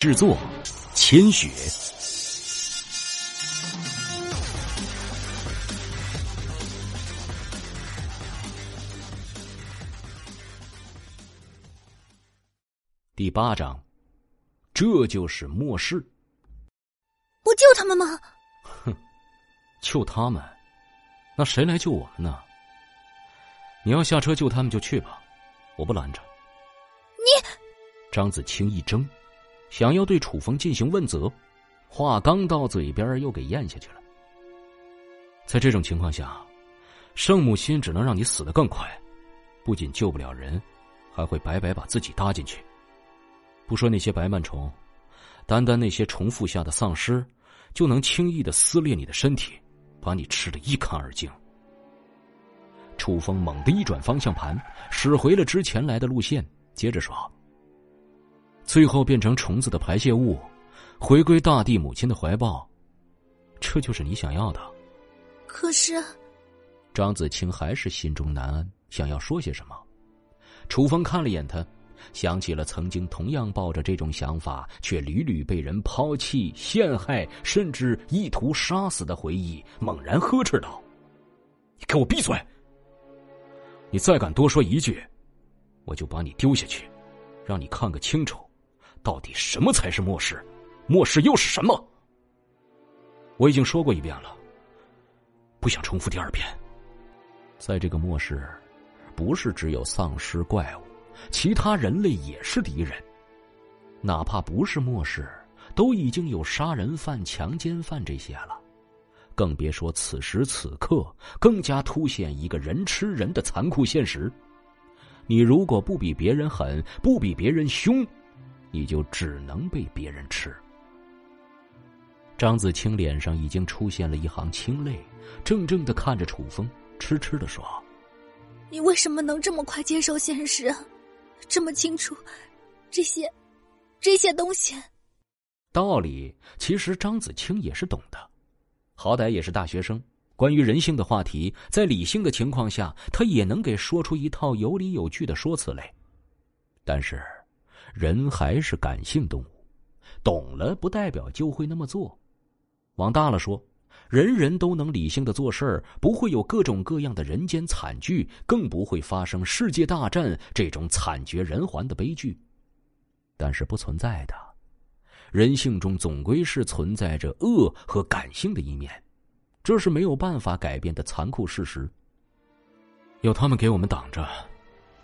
制作：千雪。第八章，这就是末世。不救他们吗？哼，救他们？那谁来救我们呢？你要下车救他们就去吧，我不拦着。你，张子清一怔。想要对楚风进行问责，话刚到嘴边又给咽下去了。在这种情况下，圣母心只能让你死得更快，不仅救不了人，还会白白把自己搭进去。不说那些白螨虫，单单那些重复下的丧尸，就能轻易的撕裂你的身体，把你吃得一干二净。楚风猛地一转方向盘，驶回了之前来的路线，接着说。最后变成虫子的排泄物，回归大地母亲的怀抱，这就是你想要的。可是，张子清还是心中难安，想要说些什么。楚风看了眼他，想起了曾经同样抱着这种想法，却屡屡被人抛弃、陷害，甚至意图杀死的回忆，猛然呵斥道：“你给我闭嘴！你再敢多说一句，我就把你丢下去，让你看个清楚。”到底什么才是末世？末世又是什么？我已经说过一遍了，不想重复第二遍。在这个末世，不是只有丧尸怪物，其他人类也是敌人。哪怕不是末世，都已经有杀人犯、强奸犯这些了，更别说此时此刻，更加凸显一个人吃人的残酷现实。你如果不比别人狠，不比别人凶。你就只能被别人吃。张子清脸上已经出现了一行清泪，怔怔的看着楚风，痴痴的说：“你为什么能这么快接受现实？这么清楚这些这些东西？”道理其实张子清也是懂的，好歹也是大学生。关于人性的话题，在理性的情况下，他也能给说出一套有理有据的说辞来。但是。人还是感性动物，懂了不代表就会那么做。往大了说，人人都能理性的做事儿，不会有各种各样的人间惨剧，更不会发生世界大战这种惨绝人寰的悲剧。但是不存在的，人性中总归是存在着恶和感性的一面，这是没有办法改变的残酷事实。有他们给我们挡着，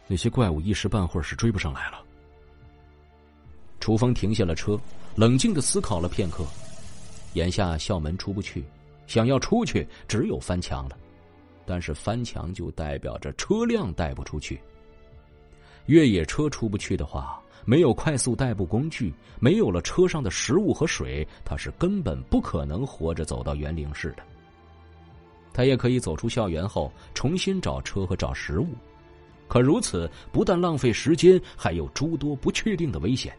那些怪物一时半会儿是追不上来了。楚风停下了车，冷静的思考了片刻。眼下校门出不去，想要出去只有翻墙了。但是翻墙就代表着车辆带不出去。越野车出不去的话，没有快速代步工具，没有了车上的食物和水，他是根本不可能活着走到园林市的。他也可以走出校园后重新找车和找食物，可如此不但浪费时间，还有诸多不确定的危险。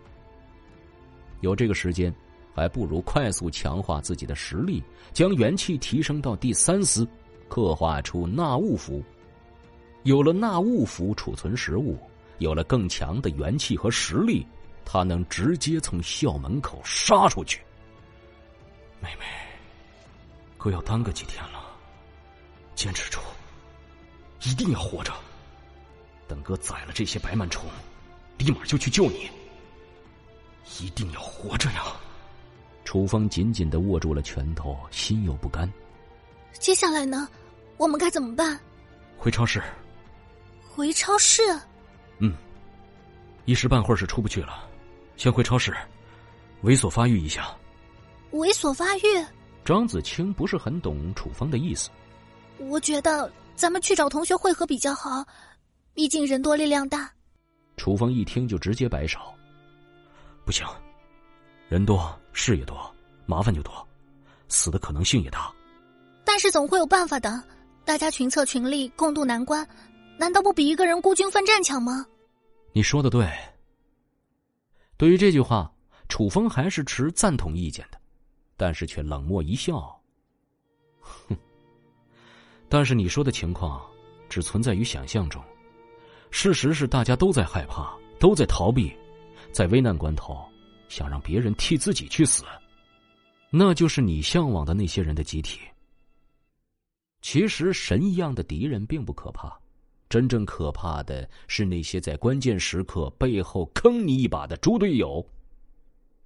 有这个时间，还不如快速强化自己的实力，将元气提升到第三丝，刻画出纳物符。有了纳物符储存食物，有了更强的元气和实力，他能直接从校门口杀出去。妹妹，哥要耽搁几天了，坚持住，一定要活着。等哥宰了这些白螨虫，立马就去救你。一定要活着呀！楚风紧紧的握住了拳头，心有不甘。接下来呢？我们该怎么办？回超市。回超市？嗯，一时半会儿是出不去了，先回超市，猥琐发育一下。猥琐发育？张子清不是很懂楚风的意思。我觉得咱们去找同学会合比较好，毕竟人多力量大。楚风一听就直接摆手。不行，人多事也多，麻烦就多，死的可能性也大。但是总会有办法的，大家群策群力，共度难关，难道不比一个人孤军奋战强吗？你说的对。对于这句话，楚风还是持赞同意见的，但是却冷漠一笑。哼，但是你说的情况只存在于想象中，事实是大家都在害怕，都在逃避。在危难关头，想让别人替自己去死，那就是你向往的那些人的集体。其实神一样的敌人并不可怕，真正可怕的是那些在关键时刻背后坑你一把的猪队友。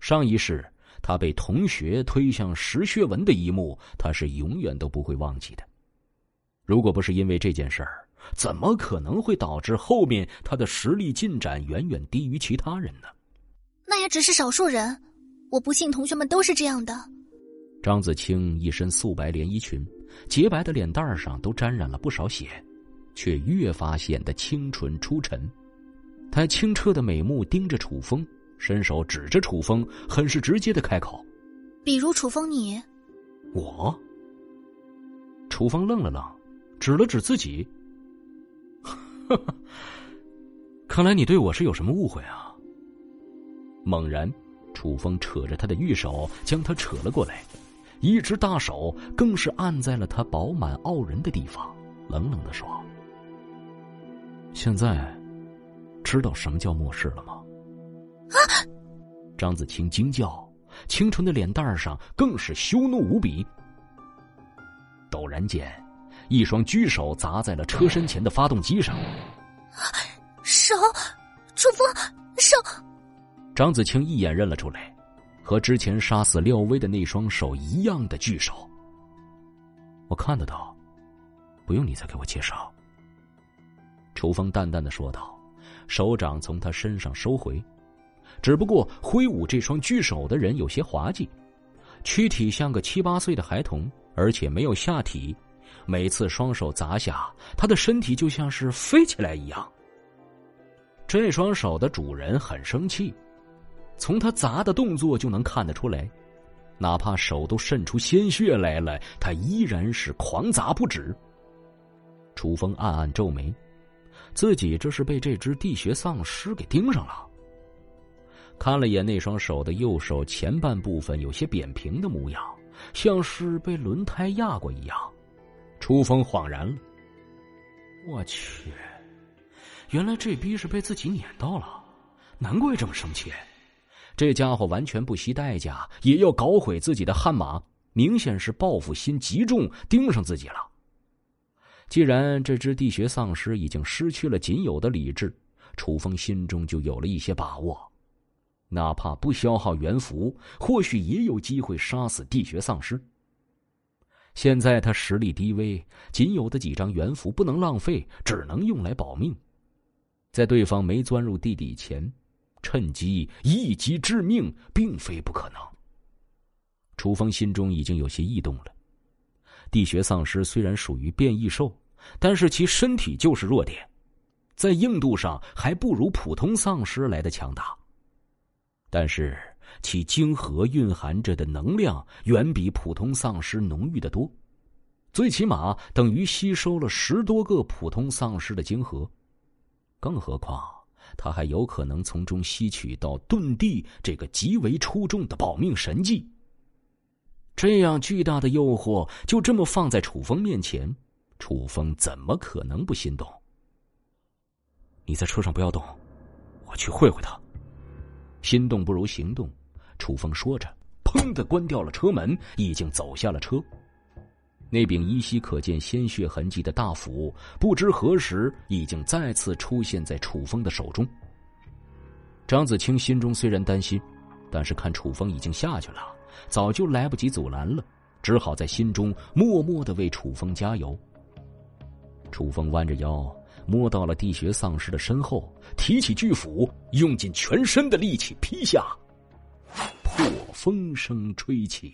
上一世他被同学推向石穴文的一幕，他是永远都不会忘记的。如果不是因为这件事儿，怎么可能会导致后面他的实力进展远远低于其他人呢？那也只是少数人，我不信同学们都是这样的。张子清一身素白连衣裙，洁白的脸蛋上都沾染了不少血，却越发显得清纯出尘。他清澈的美目盯着楚风，伸手指着楚风，很是直接的开口：“比如楚风你，我。”楚风愣了愣，指了指自己：“呵呵，看来你对我是有什么误会啊？”猛然，楚风扯着他的玉手，将他扯了过来。一只大手更是按在了他饱满傲人的地方，冷冷的说：“现在知道什么叫末世了吗？”啊！张子清惊叫，清纯的脸蛋上更是羞怒无比。陡然间，一双巨手砸在了车身前的发动机上。手，楚风，手！张子清一眼认了出来。和之前杀死廖威的那双手一样的巨手，我看得到，不用你再给我介绍。”楚风淡淡的说道，手掌从他身上收回。只不过挥舞这双巨手的人有些滑稽，躯体像个七八岁的孩童，而且没有下体。每次双手砸下，他的身体就像是飞起来一样。这双手的主人很生气。从他砸的动作就能看得出来，哪怕手都渗出鲜血来了，他依然是狂砸不止。楚风暗暗皱眉，自己这是被这只地穴丧尸给盯上了。看了眼那双手的右手前半部分有些扁平的模样，像是被轮胎压过一样。楚风恍然了，我去，原来这逼是被自己撵到了，难怪这么生气。这家伙完全不惜代价也要搞毁自己的悍马，明显是报复心极重，盯上自己了。既然这只地穴丧尸已经失去了仅有的理智，楚风心中就有了一些把握，哪怕不消耗元符，或许也有机会杀死地穴丧尸。现在他实力低微，仅有的几张元符不能浪费，只能用来保命。在对方没钻入地底前。趁机一击致命，并非不可能。楚风心中已经有些异动了。地穴丧尸虽然属于变异兽，但是其身体就是弱点，在硬度上还不如普通丧尸来的强大。但是其晶核蕴含着的能量远比普通丧尸浓郁的多，最起码等于吸收了十多个普通丧尸的晶核，更何况。他还有可能从中吸取到遁地这个极为出众的保命神技。这样巨大的诱惑就这么放在楚风面前，楚风怎么可能不心动？你在车上不要动，我去会会他。心动不如行动，楚风说着，砰的关掉了车门，已经走下了车。那柄依稀可见鲜血痕迹的大斧，不知何时已经再次出现在楚风的手中。张子清心中虽然担心，但是看楚风已经下去了，早就来不及阻拦了，只好在心中默默的为楚风加油。楚风弯着腰，摸到了地穴丧尸的身后，提起巨斧，用尽全身的力气劈下，破风声吹起。